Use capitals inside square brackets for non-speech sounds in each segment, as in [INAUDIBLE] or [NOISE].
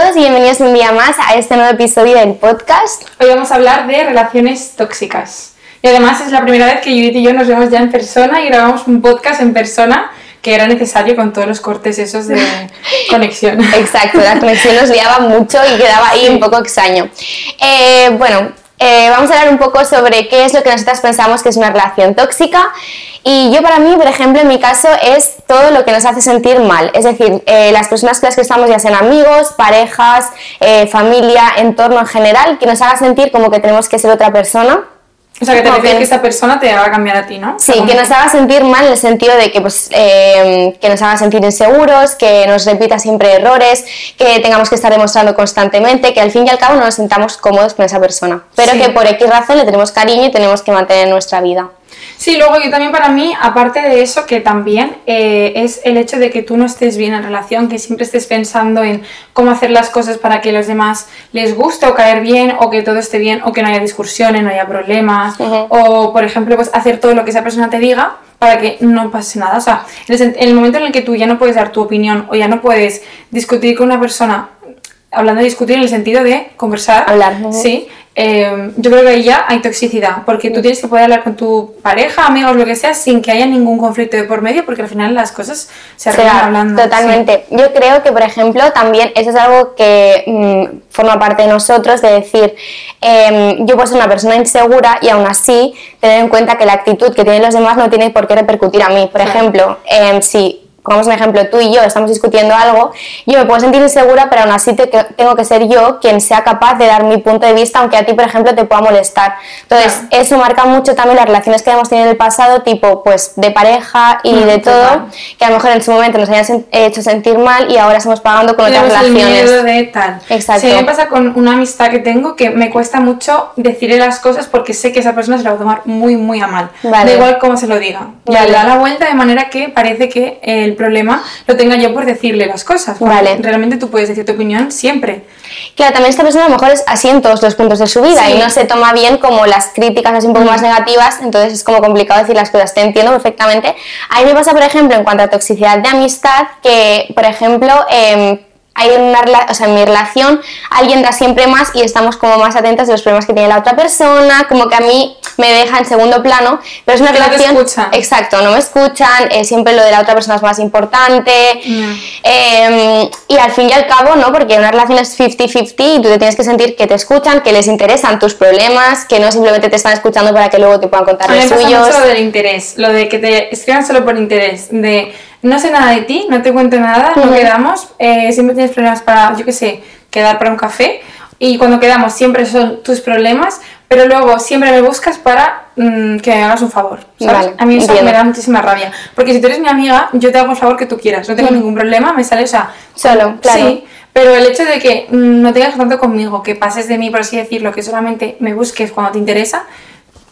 todos y bienvenidos un día más a este nuevo episodio del podcast. Hoy vamos a hablar de relaciones tóxicas. Y además es la primera vez que Judith y yo nos vemos ya en persona y grabamos un podcast en persona que era necesario con todos los cortes esos de [LAUGHS] conexión. Exacto, la conexión nos liaba mucho y quedaba ahí un poco extraño. Eh, bueno, eh, vamos a hablar un poco sobre qué es lo que nosotras pensamos que es una relación tóxica. Y yo para mí, por ejemplo, en mi caso es todo lo que nos hace sentir mal. Es decir, eh, las personas con las que estamos, ya sean amigos, parejas, eh, familia, entorno en general, que nos haga sentir como que tenemos que ser otra persona o sea, que te refieres que esa persona te haga cambiar a ti, ¿no? Sí, que nos haga sentir mal en el sentido de que, pues, eh, que nos haga sentir inseguros, que nos repita siempre errores, que tengamos que estar demostrando constantemente, que al fin y al cabo no nos sintamos cómodos con esa persona. Pero que por X razón le tenemos cariño y tenemos que mantener nuestra vida. Sí, luego yo también para mí, aparte de eso, que también eh, es el hecho de que tú no estés bien en relación, que siempre estés pensando en cómo hacer las cosas para que los demás les guste o caer bien, o que todo esté bien, o que no haya discusiones, no haya problemas, o por ejemplo, pues hacer todo lo que esa persona te diga para que no pase nada. O sea, en el momento en el que tú ya no puedes dar tu opinión o ya no puedes discutir con una persona hablando de discutir en el sentido de conversar. Hablar. Sí. Eh, yo creo que ahí ya hay toxicidad, porque tú tienes que poder hablar con tu pareja, amigos, lo que sea, sin que haya ningún conflicto de por medio, porque al final las cosas se arreglan hablando. Totalmente. Yo creo que, por ejemplo, también eso es algo que mm, forma parte de nosotros, de decir, em, yo puedo ser una persona insegura y aún así tener en cuenta que la actitud que tienen los demás no tiene por qué repercutir a mí. Por ejemplo, eh, si pongamos un ejemplo, tú y yo estamos discutiendo algo, yo me puedo sentir insegura, pero aún así tengo que ser yo quien sea capaz de dar mi punto de vista, aunque a ti, por ejemplo, te pueda molestar. Entonces, eso marca mucho también las relaciones que hemos tenido en el pasado, tipo, pues, de pareja y mm, de todo, que a lo mejor en su momento nos hayan hecho sentir mal y ahora estamos pagando con otras relaciones. El miedo de tal. Exacto. Sí, me pasa con una amistad que tengo que me cuesta mucho decirle las cosas porque sé que esa persona se la va a tomar muy, muy a mal. Da igual cómo se lo diga. Le da la vuelta de manera que parece que el el problema lo tenga yo por decirle las cosas. Vale. Realmente tú puedes decir tu opinión siempre. Claro, también esta persona a lo mejor es así en todos los puntos de su vida y no se toma bien como las críticas así un poco mm. más negativas, entonces es como complicado decir las cosas. Te entiendo perfectamente. A mí me pasa, por ejemplo, en cuanto a toxicidad de amistad, que, por ejemplo, eh, hay una, o sea, en mi relación alguien da siempre más y estamos como más atentas de los problemas que tiene la otra persona, como que a mí me deja en segundo plano, pero es una relación... No escuchan. Exacto, no me escuchan, eh, siempre lo de la otra persona es más importante em, y al fin y al cabo, ¿no? Porque una relación es 50-50 y tú te tienes que sentir que te escuchan, que les interesan tus problemas, que no simplemente te están escuchando para que luego te puedan contar los suyos. Mucho lo del interés, lo de que te escriban solo por interés, de no sé nada de ti, no te cuento nada, no quedamos, eh, siempre tienes problemas para, yo qué sé, quedar para un café y cuando quedamos siempre son tus problemas, pero luego siempre me buscas para mm, que me hagas un favor, ¿sabes? a mí eso me da muchísima rabia, porque si tú eres mi amiga, yo te hago el favor que tú quieras, no tengo ningún problema, me sale, o sea... Solo, claro. Sí, pero el hecho de que mm, no tengas tanto conmigo, que pases de mí, por así decirlo, que solamente me busques cuando te interesa,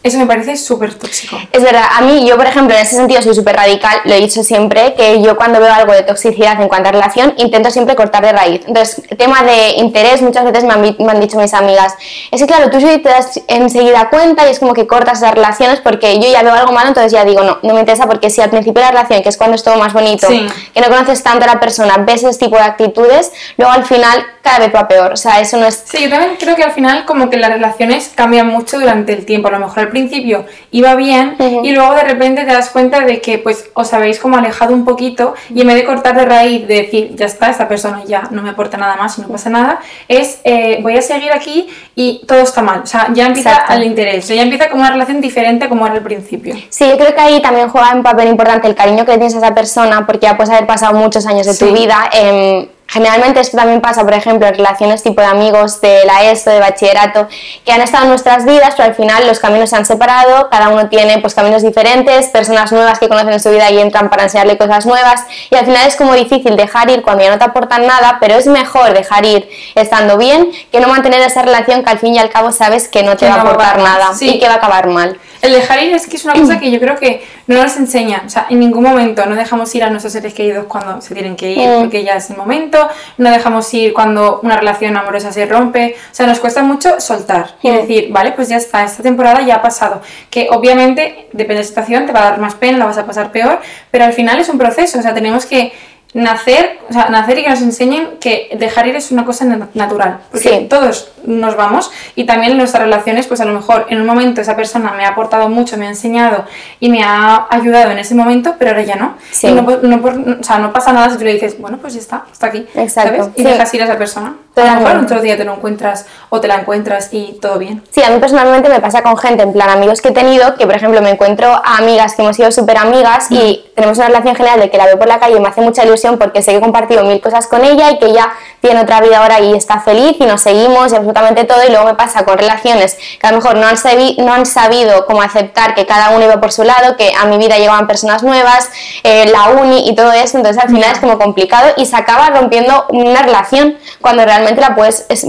eso me parece súper tóxico. Es verdad, a mí, yo por ejemplo, en ese sentido soy súper radical, lo he dicho siempre, que yo cuando veo algo de toxicidad en cuanto a relación, intento siempre cortar de raíz. Entonces, tema de interés, muchas veces me han, dicho mis amigas, es que claro, tú te das enseguida cuenta y es como que cortas las relaciones porque yo ya veo algo malo, entonces ya digo, no, no me interesa porque si al principio de la relación, que es cuando es todo más bonito, que no conoces tanto a la persona, ves ese tipo de actitudes, luego al final cada vez va peor. O sea, eso no es... Sí, yo también creo que al final como que las relaciones cambian mucho durante el tiempo. A lo mejor al principio iba bien y luego de repente te das cuenta de que pues os habéis como alejado un poquito y en vez de cortar de raíz, de decir, ya está, esta persona ya no me aporta nada más y no pasa nada, es eh, voy a seguir aquí y todo está mal. O sea, ya empieza el interés, ya empieza como una relación diferente como era al principio. Sí, yo creo que ahí también juega un papel importante el cariño que tienes a esa persona porque ya puedes haber pasado muchos años de tu vida. en Generalmente esto también pasa, por ejemplo, en relaciones tipo de amigos de la ESO, de bachillerato, que han estado en nuestras vidas, pero al final los caminos se han separado, cada uno tiene pues caminos diferentes, personas nuevas que conocen en su vida y entran para enseñarle cosas nuevas, y al final es como difícil dejar ir cuando ya no te aportan nada, pero es mejor dejar ir estando bien que no mantener esa relación que al fin y al cabo sabes que no te va a aportar nada y que va a acabar mal. El dejar ir es que es una cosa [CLEARS THROAT] que yo creo que no nos enseñan, o sea, en ningún momento. No dejamos ir a nuestros seres queridos cuando se tienen que ir, mm. porque ya es el momento, no dejamos ir cuando una relación amorosa se rompe, o sea, nos cuesta mucho soltar. Y decir, vale, pues ya está, esta temporada ya ha pasado, que obviamente depende de la situación, te va a dar más pena, la vas a pasar peor, pero al final es un proceso, o sea, tenemos que nacer, o sea, nacer y que nos enseñen que dejar ir es una cosa na- natural. Porque Sí. todos nos vamos y también en nuestras relaciones, pues a lo mejor en un momento esa persona me ha aportado mucho, me ha enseñado y me ha ayudado en ese momento, pero ahora ya no. Sí. Y no, no por- o sea, no pasa nada si tú le dices, bueno, pues ya está, hasta aquí. Exacto, ¿sabes? Y sí. dejas ir a esa persona. A lo Totalmente. mejor otro día te lo encuentras o te la encuentras y todo bien. Sí, a mí personalmente me pasa con gente, en plan amigos que he tenido, que por ejemplo me encuentro a amigas que hemos sido súper amigas y tenemos una relación general de que la veo por la calle y me hace mucha ilusión porque sé que he compartido mil cosas con ella y que ella tiene otra vida ahora y está feliz y nos seguimos y absolutamente todo y luego me pasa con relaciones que a lo mejor no han, sabi- no han sabido cómo aceptar que cada uno iba por su lado, que a mi vida llegaban personas nuevas, eh, la uni y todo eso, entonces al final es como complicado y se acaba rompiendo una relación cuando realmente la puedes, es-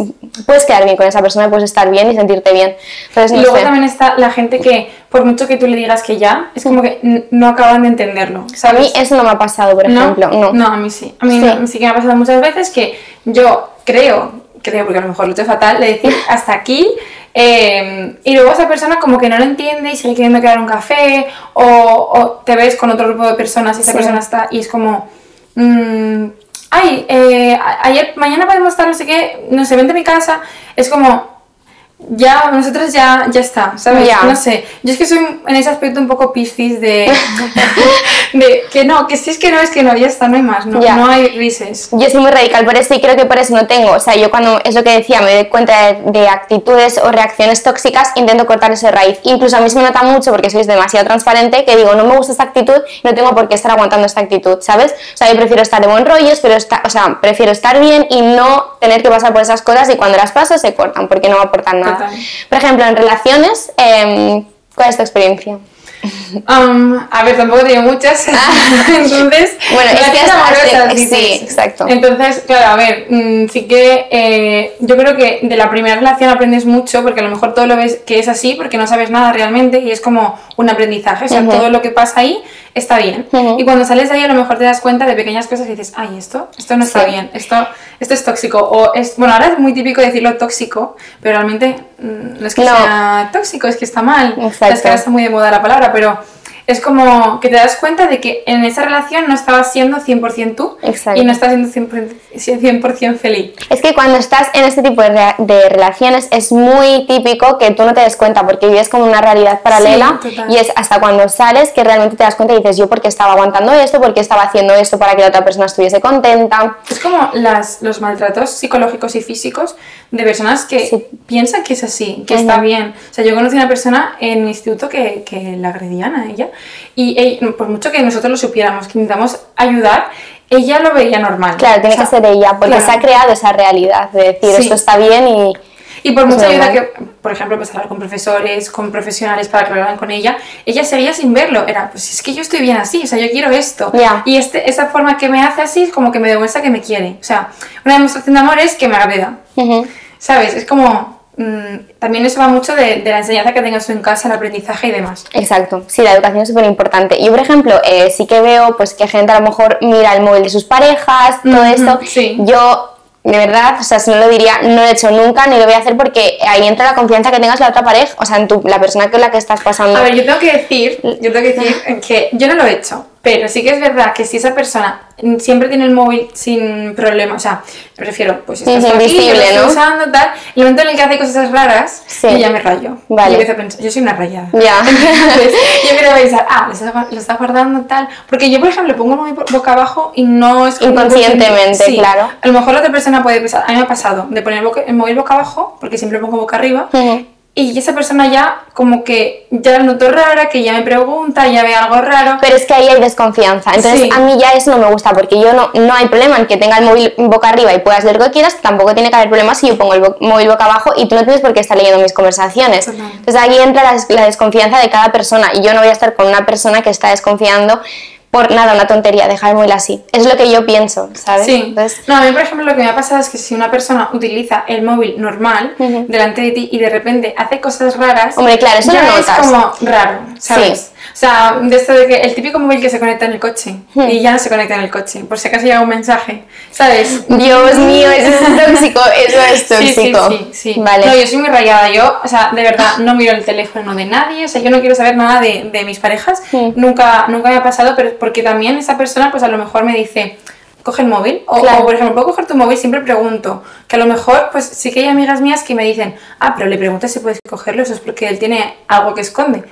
puedes quedar bien con esa persona, puedes estar bien y sentirte bien. Entonces, Y luego sé. también está la gente que, por mucho que tú le digas que ya, es como que no acaban de entenderlo. A ¿sabes? mí eso no me ha pasado, por ejemplo. No. a mí sí. A mí Sí. no- sí que me ha pasado muchas veces que yo creo, creo porque a lo mejor lo he hecho fatal, de decir [LAUGHS] hasta aquí. eh, y luego esa persona como que no lo entiende y sigue queriendo quedar un café o, o te ves con otro grupo de personas y esa Sí. persona está y es como mm, ay eh, a- ayer mañana podemos estar no sé qué no sé vente a mi casa es como ya, nosotros ya, ya está, ¿sabes? Ya. No sé, yo es que soy en ese aspecto un poco piscis de, [LAUGHS] de que no, que si es que no, es que no, ya está, no hay más, no, Ya. no hay grises. Yo soy muy radical por eso y creo que por eso no tengo. O sea, yo cuando es lo que decía, me doy cuenta de, de actitudes o reacciones tóxicas, intento cortar esa raíz. Incluso a mí se me nota mucho porque sois demasiado transparente que digo, no me gusta esta actitud y no tengo por qué estar aguantando esta actitud, ¿sabes? O sea, yo prefiero estar de buen rollo, pero esta- o sea, prefiero estar bien y no tener que pasar por esas cosas y cuando las paso se cortan porque no me aportan nada. Por ejemplo, en relaciones, em, ¿cuál es tu experiencia? Um, a ver, tampoco tengo muchas, [LAUGHS] entonces... Ah. Bueno, es que amorosas, sí, exacto. Entonces, claro, a ver, mm, sí que eh, yo creo que de la primera relación aprendes mucho, porque a lo mejor todo lo ves que es así, porque no sabes nada realmente y es como un aprendizaje, o sea, todo lo que pasa ahí está bien. Y cuando sales de ahí a lo mejor te das cuenta de pequeñas cosas y dices, ay, esto, esto no está Sí. bien, esto, esto es tóxico. O es, bueno, ahora es muy típico decirlo tóxico, pero realmente mm, no es que No. sea tóxico, es que está mal. Exacto. Es que ahora está muy de moda la palabra, pero es como que te das cuenta de que en esa relación no estabas siendo 100% tú Exacto. y no estás siendo 100%, 100% feliz. Es que cuando estás en este tipo de, relaciones es muy típico que tú no te des cuenta porque vives como una realidad paralela Sí, y es hasta cuando sales que realmente te das cuenta y dices yo porque estaba aguantando esto, porque estaba haciendo esto para que la otra persona estuviese contenta. Es como las, los maltratos psicológicos y físicos de personas que Sí. piensan que es así, que está bien. O sea, yo conocí a una persona en mi instituto que, que la agredían a ella y ella- por mucho que nosotros lo supiéramos, que intentamos ayudar, ella lo veía normal. Claro, tiene O sea, que ser ella porque claro. se ha creado esa realidad de decir Sí. esto está bien y... Y por mucha ayuda que, por ejemplo, pues hablar con profesores, con profesionales para que hablaran con ella, ella seguía sin verlo. Era, pues es que yo estoy bien así, o sea, yo quiero esto. Ya. Y este, esa forma que me hace así es como que me demuestra que me quiere. O sea, una demostración de amor es que me agreda. Ujú. ¿Sabes? Es como. Mm, también eso va mucho de, de la enseñanza que tengas en casa, el aprendizaje y demás. Exacto, sí, la educación es súper importante. Yo, por ejemplo, eh, sí que veo pues que gente a lo mejor mira el móvil de sus parejas, todo esto. sí. Yo, de verdad, o sea, si no lo diría, no lo he hecho nunca ni lo voy a hacer porque ahí entra la confianza que tengas en la otra pareja, o sea, en tu, la persona con la que estás pasando. A ver, yo tengo que decir, yo tengo que decir [LAUGHS] que yo no lo he hecho, pero sí que es verdad que si esa persona siempre tiene el móvil sin problema, o sea, me refiero, pues estás tú aquí, yo lo estoy ¿no? usando, tal, el momento en el que hace cosas raras, Sí. yo ya me rayo. Vale. Y empiezo a pensar, yo soy una rayada. Ya. [LAUGHS] Entonces, yo empiezo a pensar, ah, lo está, lo está guardando tal. Porque yo, por ejemplo, pongo el móvil boca abajo y no es Inconscientemente, Sí. claro. A lo mejor la otra persona puede pensar, a mí me ha pasado de poner el, móvil boca abajo, porque siempre lo pongo boca arriba. Y esa persona ya como que ya la noto rara, que ya me pregunta, ya ve algo raro. Pero es que ahí hay desconfianza. Entonces, Sí. a mí ya eso no me gusta porque yo no, no hay problema en que tenga el móvil boca arriba y puedas leer lo que quieras. Tampoco tiene que haber problema si yo pongo el bo- móvil boca abajo y tú no tienes por qué estar leyendo mis conversaciones. Entonces, ahí entra la desconfianza de cada persona y yo no voy a estar con una persona que está desconfiando por nada, una tontería, dejar el móvil así. Es lo que yo pienso, ¿sabes? Sí. Entonces, no, a mí, por ejemplo, lo que me ha pasado es que si una persona utiliza el móvil normal delante de ti y de repente hace cosas raras, Hombre, claro, eso ya lo es como raro, ¿sabes? Sí. O sea, de esto de que el típico móvil que se conecta en el coche y ya no se conecta en el coche, por si acaso llega un mensaje, ¿sabes? Dios mío, eso es tóxico, [LAUGHS] eso es Sí, sí, tóxico. sí, sí. Vale. No, yo soy muy rayada. Yo, o sea, de verdad, no miro el teléfono de nadie. O sea, yo no quiero saber nada de, de mis parejas. Sí. Nunca, nunca me ha pasado, pero porque también esa persona, pues a lo mejor me dice, coge el móvil. O, Claro. o, por ejemplo, puedo coger tu móvil, siempre pregunto. Que a lo mejor, pues sí que hay amigas mías que me dicen, ah, pero le preguntas si puedes cogerlo, eso es porque él tiene algo que esconde.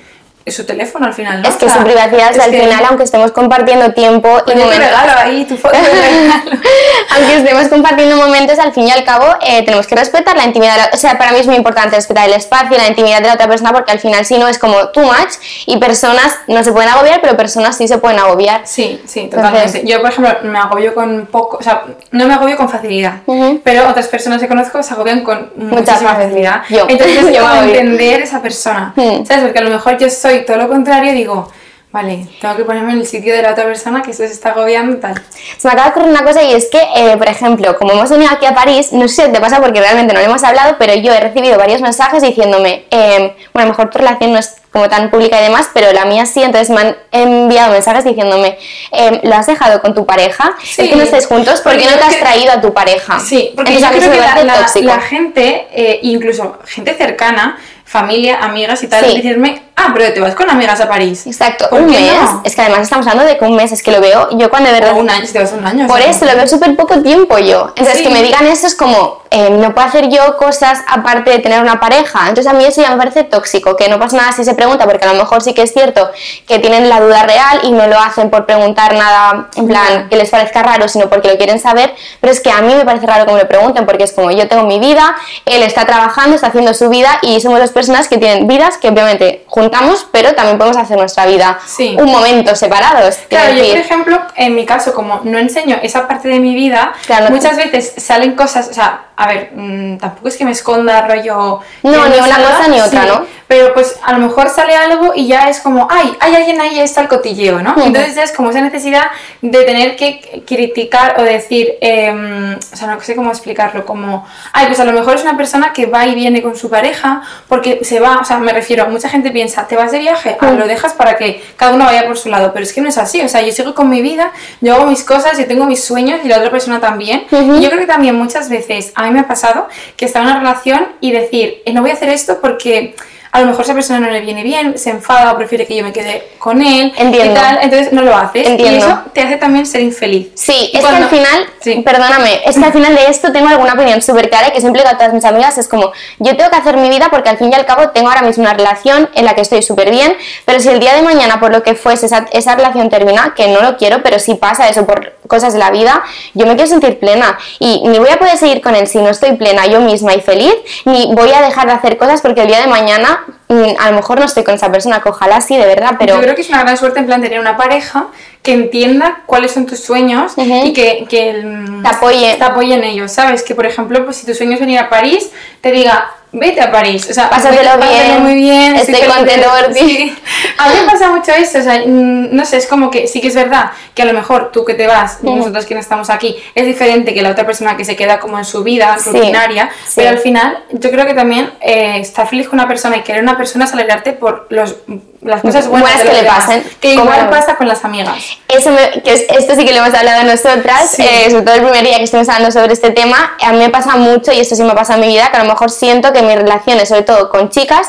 Es su teléfono al final, ¿no? Es que su privacidad es al que- final, aunque estemos compartiendo tiempo y te momentos, regalo ahí tu foto regalo. [LAUGHS] aunque estemos compartiendo momentos, al fin y al cabo eh, tenemos que respetar la intimidad. de la- o sea, para mí es muy importante respetar el espacio, la intimidad de la otra persona, porque al final si no es como too much y personas no se pueden agobiar, pero personas sí se pueden agobiar. Sí, sí, totalmente. Entonces- yo, por ejemplo, me agobio con poco, o sea, no me agobio con facilidad, Ujú. pero otras personas que conozco se agobian con muchísima facilidad. Yo. Entonces, [LAUGHS] Yo me entender esa persona, Mm. ¿sabes? Porque a lo mejor yo soy todo lo contrario digo, vale, tengo que ponerme en el sitio de la otra persona que se está agobiando y tal. Se me acaba de ocurrir una cosa y es que, eh, por ejemplo, como hemos venido aquí a París, no sé si te pasa porque realmente no lo hemos hablado, pero yo he recibido varios mensajes diciéndome, eh, bueno, a lo mejor tu relación no es como tan pública y demás, pero la mía sí, entonces me han enviado mensajes diciéndome, eh, ¿lo has dejado con tu pareja? Sí. Es que no estáis juntos, ¿por qué no te has traído a tu pareja? Sí, porque Entonces, yo creo que la, la- la gente, eh, incluso gente cercana, familia, amigas y tal, Sí. decirme, ah, pero te vas con amigas a París. Exacto, ¿Por un mes, no? es que además estamos hablando de que un mes, es que lo veo, yo cuando de verdad... O un año, si te vas un año. Por eso lo veo súper poco tiempo yo. Entonces, Sí. que me digan eso es como, eh, no puedo hacer yo cosas aparte de tener una pareja. Entonces, a mí eso ya me parece tóxico, que no pasa nada si se pregunta, porque a lo mejor sí que es cierto que tienen la duda real y no lo hacen por preguntar nada, en plan, que les parezca raro, sino porque lo quieren saber. Pero es que a mí me parece raro que me lo pregunten, porque es como, yo tengo mi vida, él está trabajando, está haciendo su vida y somos dos personas que tienen vidas que obviamente juntamos, pero también podemos hacer nuestra vida Sí. un momento separados. Claro, yo por ejemplo, en mi caso, como no enseño esa parte de mi vida, Claro. muchas veces salen cosas, o sea, a ver, mm, tampoco es que me esconda rollo... No, ni una nada, cosa ni otra, ¿no? Pero pues a lo mejor sale algo y ya es como, ay, hay alguien ahí, está el cotilleo, ¿no? Entonces ya es como esa necesidad de tener que criticar o decir, em, o sea, no sé cómo explicarlo, como, ay, pues a lo mejor es una persona que va y viene con su pareja porque se va, o sea, me refiero, mucha gente piensa, te vas de viaje, ah, lo dejas para que cada uno vaya por su lado, pero es que no es así, o sea, yo sigo con mi vida, yo hago mis cosas, yo tengo mis sueños y la otra persona también. Y yo creo que también muchas veces mí me ha pasado que está en una relación y decir, eh, no voy a hacer esto porque a lo mejor esa persona no le viene bien, se enfada o prefiere que yo me quede con él Entiendo. y tal, entonces no lo haces. Y Entiendo. eso te hace también ser infeliz. Sí, Y es cuando- que al final, Sí. perdóname, es que al final de esto tengo alguna opinión súper clara y que siempre digo a todas mis amigas, es como, yo tengo que hacer mi vida porque al fin y al cabo tengo ahora mismo una relación en la que estoy súper bien, pero si el día de mañana por lo que fuese esa, esa relación termina, que no lo quiero, pero si pasa eso por cosas de la vida, yo me quiero sentir plena y ni voy a poder seguir con él si no estoy plena yo misma y feliz, ni voy a dejar de hacer cosas porque el día de mañana mm, a lo mejor no estoy con esa persona, que ojalá sí, de verdad, pero... Yo creo que es una gran suerte en plan tener una pareja que entienda cuáles son tus sueños y que, que el- Te apoye. te apoye en ellos, ¿sabes? Que por ejemplo, pues si tu sueño es venir a París, te diga, vete a París, o sea, Pásatelo vete- pásatelo bien, muy bien, estoy feliz". contento por ti. Sí. A mí me pasa mucho eso, o sea, mm, no sé, es como que sí que es verdad que a lo mejor tú que te vas, Ujú. nosotros que no estamos aquí, es diferente que la otra persona que se queda como en su vida Sí, rutinaria, pero al final yo creo que también eh, estar feliz con una persona y querer una persona es alegrarte por los, las cosas buenas, Buenas que le pasen. Que igual Como- pasa con las amigas. Eso me- que es- esto sí que lo hemos hablado nosotras, Sí. eh, sobre todo el primer día que estuvimos hablando sobre este tema. A mí me pasa mucho, y esto sí me pasa en mi vida, que a lo mejor siento que mis relaciones, sobre todo con chicas,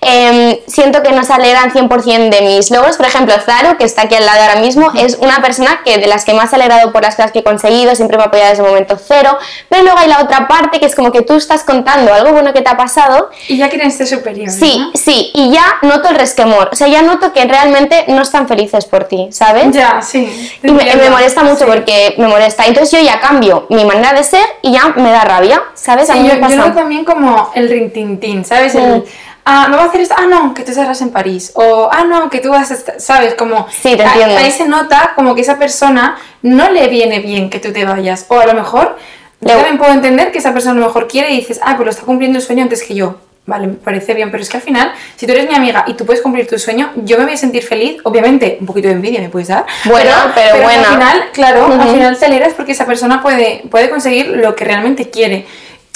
em, siento que no se alegran 100% de mis logros. Por ejemplo, Zaro, que está aquí al lado ahora mismo, es una persona que de las que más ha alegrado por las cosas que he conseguido, siempre me ha apoyado desde el momento cero. Pero luego hay la otra parte, que es como que tú estás contando algo bueno que te ha pasado Y ya quieren ser superiores. Sí, ¿no? sí, y ya noto el resquemor, o sea, ya noto que realmente no están felices por ti, ¿sabes? Ya, sí. Y me, molesta mucho Sí. porque me molesta. Entonces yo ya cambio mi manera de ser y ya me da rabia, ¿sabes? a Sí, mí yo, me pasa. también como el rintintín, ¿sabes? Mm. El, ah, no va a hacer esto, ah, no, que tú estarás en París. O, ah, no, que tú vas a estar, ¿sabes? Como, Sí, te entiendo. Ahí se nota como que esa persona no le viene bien que tú te vayas. O a lo mejor, yo también puedo entender que esa persona a lo mejor quiere y dices, ah, pues lo está cumpliendo el sueño antes que yo. Vale, me parece bien, pero es que al final, si tú eres mi amiga y tú puedes cumplir tu sueño, yo me voy a sentir feliz. Obviamente, un poquito de envidia me puedes dar. Bueno, pero que buena. Al final, claro, al final te alegras porque esa persona puede, puede conseguir lo que realmente quiere.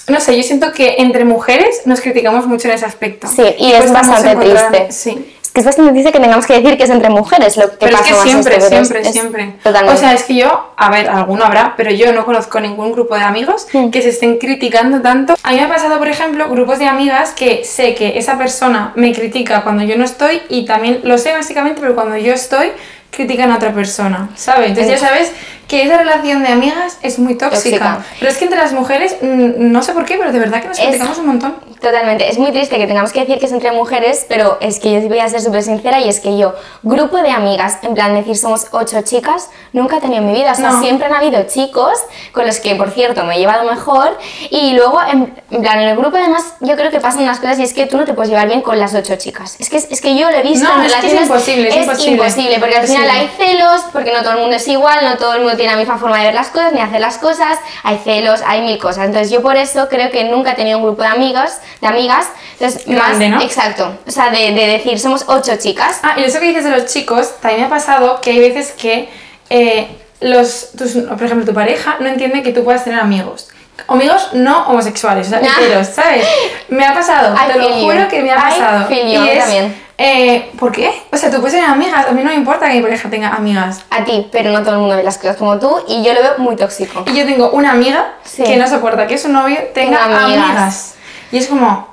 No sé, yo siento que entre mujeres nos criticamos mucho en ese aspecto. Sí, y es cuesta mucho bastante triste. Sí. Es que es bastante triste que tengamos que decir que es entre mujeres lo que Pero es pasa que más siempre, es- siempre, es- siempre. Totalmente. O sea, es que yo, a ver, alguno habrá, pero yo no conozco ningún grupo de amigos Mm. que se estén criticando tanto. A mí me ha pasado, por ejemplo, grupos de amigas que sé que esa persona me critica cuando yo no estoy y también lo sé básicamente, pero cuando yo estoy critican a otra persona, ¿sabes? Entonces ya sabes que esa relación de amigas es muy tóxica. Tóxica. Pero es que entre las mujeres, mm, no sé por qué, pero de verdad que nos Es- criticamos un montón. Totalmente, es muy triste que tengamos que decir que es entre mujeres, pero es que yo voy a ser súper sincera y es que yo, grupo de amigas, en plan decir somos ocho chicas, nunca he tenido en mi vida, o sea, No. siempre han habido chicos con los que, por cierto, me he llevado mejor y luego, en, en plan, en el grupo además yo creo que pasan unas cosas y es que tú no te puedes llevar bien con las ocho chicas, es que, es que yo lo he visto No, en es que es imposible, es imposible. imposible, porque al final hay celos, porque no todo el mundo es igual, no todo el mundo tiene la misma forma de ver las cosas ni hacer las cosas, hay celos, hay mil cosas. Entonces yo por eso creo que nunca he tenido un grupo de amigas, de amigas, entonces Grande, más ¿no? exacto, o sea, de, de decir somos ocho chicas. Ah, y eso que dices de los chicos, también me ha pasado que hay veces que eh, los, tus- por ejemplo, tu pareja no entiende que tú puedas tener amigos. Amigos no homosexuales, o sea, Ah. [LAUGHS] heteros, ¿sabes? Me ha pasado, I te lo feel you. juro que me ha pasado. y es, también. Eh, ¿por qué? O sea, tú puedes tener amigas, a mí no me importa que mi pareja tenga amigas. A ti, pero no todo el mundo ve las cosas como tú y yo lo veo muy tóxico. Y yo tengo una amiga Sí. que no soporta que su novio tenga amigas. amigas. Y es como,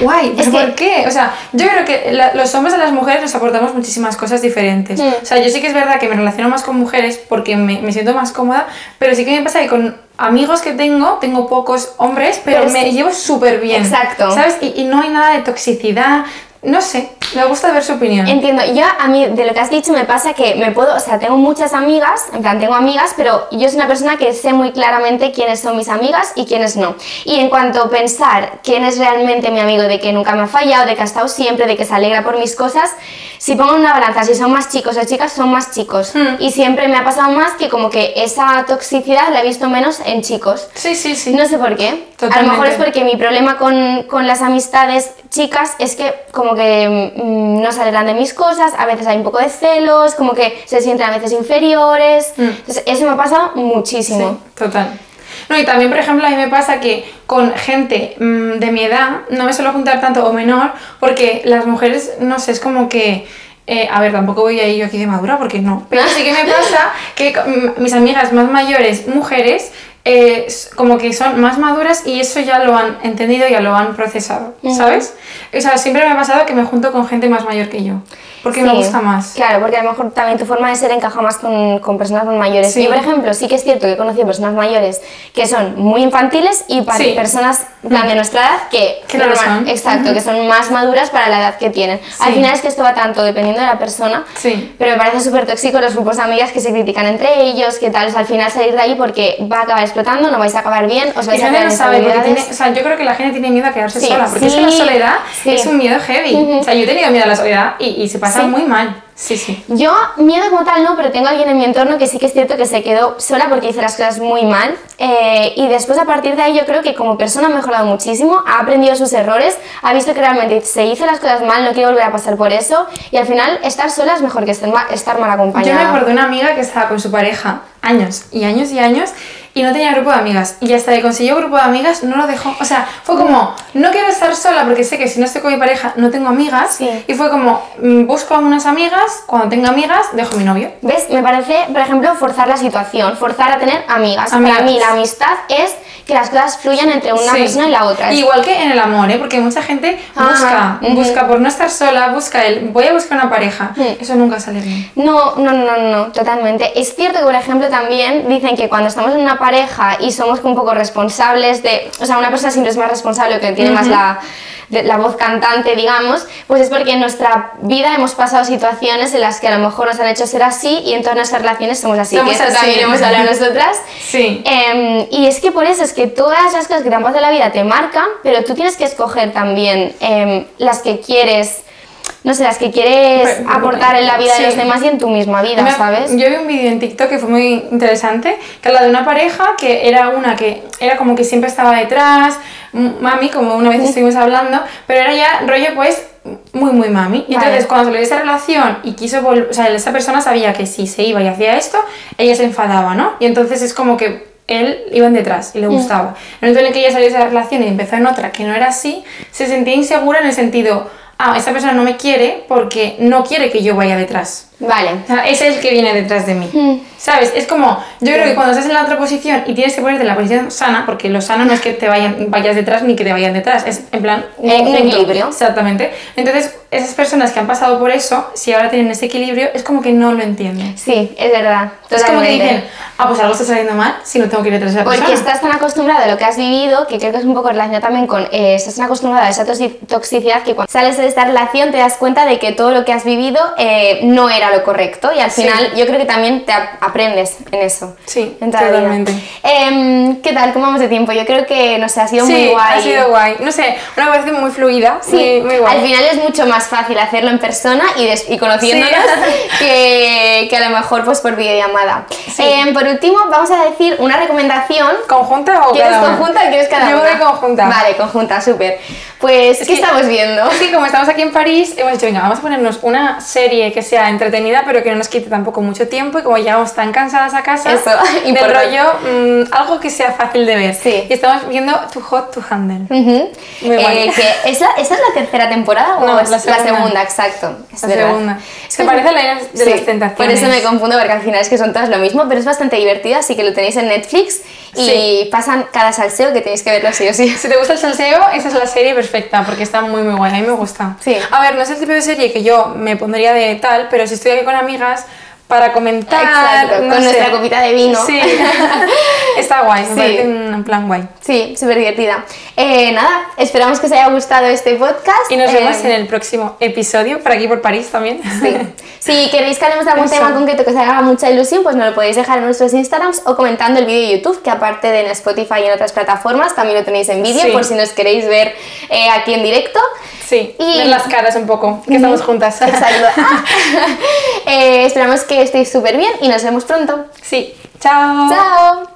guay, es ¿pero que- por qué? O sea, yo creo que la- los hombres y las mujeres nos aportamos muchísimas cosas diferentes. Mm. O sea, yo sí que es verdad que me relaciono más con mujeres porque me, me siento más cómoda, pero sí que me pasa que con amigos que tengo, tengo pocos hombres, pero, Pero me sí. llevo súper bien. Exacto. ¿Sabes? Y, y no hay nada de toxicidad. No sé, me gusta ver su opinión. Entiendo, yo a mí de lo que has dicho me pasa que me puedo, o sea, tengo muchas amigas, en plan tengo amigas, pero yo soy una persona que sé muy claramente quiénes son mis amigas y quiénes no. Y en cuanto a pensar quién es realmente mi amigo, de que nunca me ha fallado, de que ha estado siempre, de que se alegra por mis cosas, si pongo una balanza, si son más chicos o chicas, son más chicos. Hmm. Y siempre me ha pasado más que como que esa toxicidad la he visto menos en chicos. Sí, sí, sí. No sé por qué. A lo mejor es porque mi problema con, con las amistades chicas es que como que mm, no se alegran de mis cosas, a veces hay un poco de celos, como que se sienten a veces inferiores. Mm. Entonces eso me ha pasado muchísimo. Sí, total. No, y también, por ejemplo, a mí me pasa que con gente mm, de mi edad no me suelo juntar tanto o menor, porque las mujeres, no sé, es como que. eh, a ver, tampoco voy a ir yo aquí de madura porque no. Pero sí que me [LAUGHS] pasa que mm, mis amigas más mayores, mujeres, eh, como que son más maduras y eso ya lo han entendido, ya lo han procesado, ¿sabes? O sea, siempre me ha pasado que me junto con gente más mayor que yo, porque me Sí, gusta más. Claro, porque a lo mejor también tu forma de ser encaja más con, con personas más mayores. Sí. Yo, por ejemplo, sí que es cierto que he conocido personas mayores que son muy infantiles y pa- Sí. personas plan, de nuestra edad que, Que no lo normal- son. Exacto, que son más maduras para la edad que tienen. Al final es que esto va tanto dependiendo de la persona, Sí. pero me parece súper tóxico los grupos de amigas que se critican entre ellos, que tal, o sea, al final salir de ahí porque va a acabar explotando, no vais a acabar bien, os Y vais a gente quedar no sabe, tiene, o sea, yo creo que la gente tiene miedo a quedarse sola, porque es que la soledad es un miedo heavy. O sea, yo he tenido miedo a la soledad y, y se pasa Sí. muy mal. Sí, sí. Yo, miedo como tal no, pero tengo alguien en mi entorno que sí que es cierto que se quedó sola porque hizo las cosas muy mal. eh, y después, a partir de ahí, yo creo que como persona ha mejorado muchísimo, ha aprendido sus errores, ha visto que realmente se hizo las cosas mal, no quiere volver a pasar por eso. Y al final, estar sola es mejor que estar, ma- estar mal Yo acompañada. me acuerdo de una amiga que estaba con su pareja años y años y años y no tenía grupo de amigas. Y hasta que consiguió grupo de amigas no lo dejó. O sea, fue como, no quiero estar sola porque sé que si no estoy con mi pareja no tengo amigas. Sí. Y fue como, mm, busco a unas amigas, cuando tenga amigas dejo a mi novio. ¿Ves? Me parece, por ejemplo, forzar la situación, forzar a tener amigas. Amigas. Para mí, la amistad es que las cosas fluyan entre una Sí. persona y la otra. Igual que en el amor, ¿eh? porque mucha gente Ajá, busca, ujú. busca por no estar sola, busca el, voy a buscar una pareja. Mm. Eso nunca sale bien. No, no, no, no, no, totalmente. Es cierto que, por ejemplo, también dicen que cuando estamos en una pareja y somos un poco responsables de. O sea, una persona siempre es más responsable que tiene más la, la voz cantante, digamos, pues es porque en nuestra vida hemos pasado situaciones en las que a lo mejor nos han hecho ser así y en todas nuestras relaciones somos así. Somos que así. también hemos hablado nosotras. Sí. Em, y es que por eso es que todas las cosas que te han pasado en la vida te marcan, pero tú tienes que escoger también em, las que quieres, no sé, las que quieres Pero- aportar en la vida sí. de los demás y en tu misma vida, Me- ¿sabes? Yo vi un vídeo en TikTok que fue muy interesante, que habla de una pareja que era una que era como que siempre estaba detrás, mami, como una vez estuvimos hablando, pero era ya rollo pues muy muy mami. Y Vale. entonces cuando salió esa relación y quiso volver, o sea, esa persona sabía que si se iba y hacía esto, ella se enfadaba, ¿no? Y entonces es como que él iba en detrás y le gustaba. En el momento en el que ella salió de esa relación y empezó en otra que no era así, se sentía insegura en el sentido, ah, esta persona no me quiere porque no quiere que yo vaya detrás. Vale. O sea, ese es el que viene detrás de mí. Mm. ¿Sabes? Es como, yo creo que cuando estás en la otra posición y tienes que ponerte en la posición sana, porque lo sano no es que te vayan, vayas detrás ni que te vayan detrás, es en plan un, Eh, un equilibrio. Exactamente. Entonces, esas personas que han pasado por eso, si ahora tienen ese equilibrio, es como que no lo entienden. Sí, es verdad. Es como que totalmente. dicen, ah, pues algo está saliendo mal si no tengo que ir detrás de esa Porque persona. estás tan acostumbrado a lo que has vivido, que creo que es un poco relacionado también con, eh, estás tan acostumbrado a esa toxi- toxicidad que cuando sales de esta relación te das cuenta de que todo lo que has vivido eh, no era lo correcto y al Sí. final yo creo que también te ap- aprendes en eso. Sí, en totalmente. Em, ¿Qué tal? ¿Cómo vamos de tiempo? Yo creo que, no sé, ha sido sí, muy guay. ha sido guay. No sé, una conversación muy fluida, Sí, muy, muy guay. al final es mucho más fácil hacerlo en persona y, des- y conociéndonos [LAUGHS] que, que a lo mejor pues por videollamada. Sí. Em, por último, vamos a decir una recomendación ¿Conjunta o ¿Quieres cada una? conjunta o quieres cada Yo una? voy conjunta. Vale, conjunta, súper. Pues, ¿qué que- estamos viendo? Sí, como estamos aquí en París, hemos dicho, venga, vamos a ponernos una serie que sea entretenida, pero que no nos quite tampoco mucho tiempo. Y como llegamos tan cansadas a casa, Eso, [LAUGHS] del rollo, mm, algo que sea fácil de ver. Sí. Y estamos viendo Too Hot to Handle. Ujú. Muy guay. Eh, que ¿es la, ¿Esta es la tercera temporada o No, es la segunda. exacto. Es La verdad. segunda. Es que- parece la de Sí, las tentaciones. Por eso me confundo, porque al final es que son todas lo mismo, pero es bastante divertida, así que lo tenéis en Netflix y Sí. pasan cada salseo que tenéis que verlo sí o sí. Si te gusta el salseo, esa es la serie perfecta, porque está muy muy guay, a mí me gusta. Sí. A ver, no es el tipo de serie que yo me pondría de tal, pero si estoy aquí con amigas para comentar... Exacto, no con sé. nuestra copita de vino. Sí, [LAUGHS] está guay, me Sí. parece un plan guay. Sí, súper divertida. Eh, nada, esperamos que os haya gustado este podcast. Y nos Eh, vemos en el próximo episodio, por aquí por París también. Sí. [LAUGHS] Si queréis que hablemos de algún Eso. tema concreto que os haga mucha ilusión, pues nos lo podéis dejar en nuestros Instagrams o comentando el vídeo de YouTube, que aparte de en Spotify y en otras plataformas, también lo tenéis en vídeo, Sí. por si nos queréis ver eh, aquí en directo. Sí, Y- ver las caras un poco, que estamos juntas. Exacto. [LAUGHS] Eh, esperamos que estéis súper bien y nos vemos pronto. Sí, chao. Chao.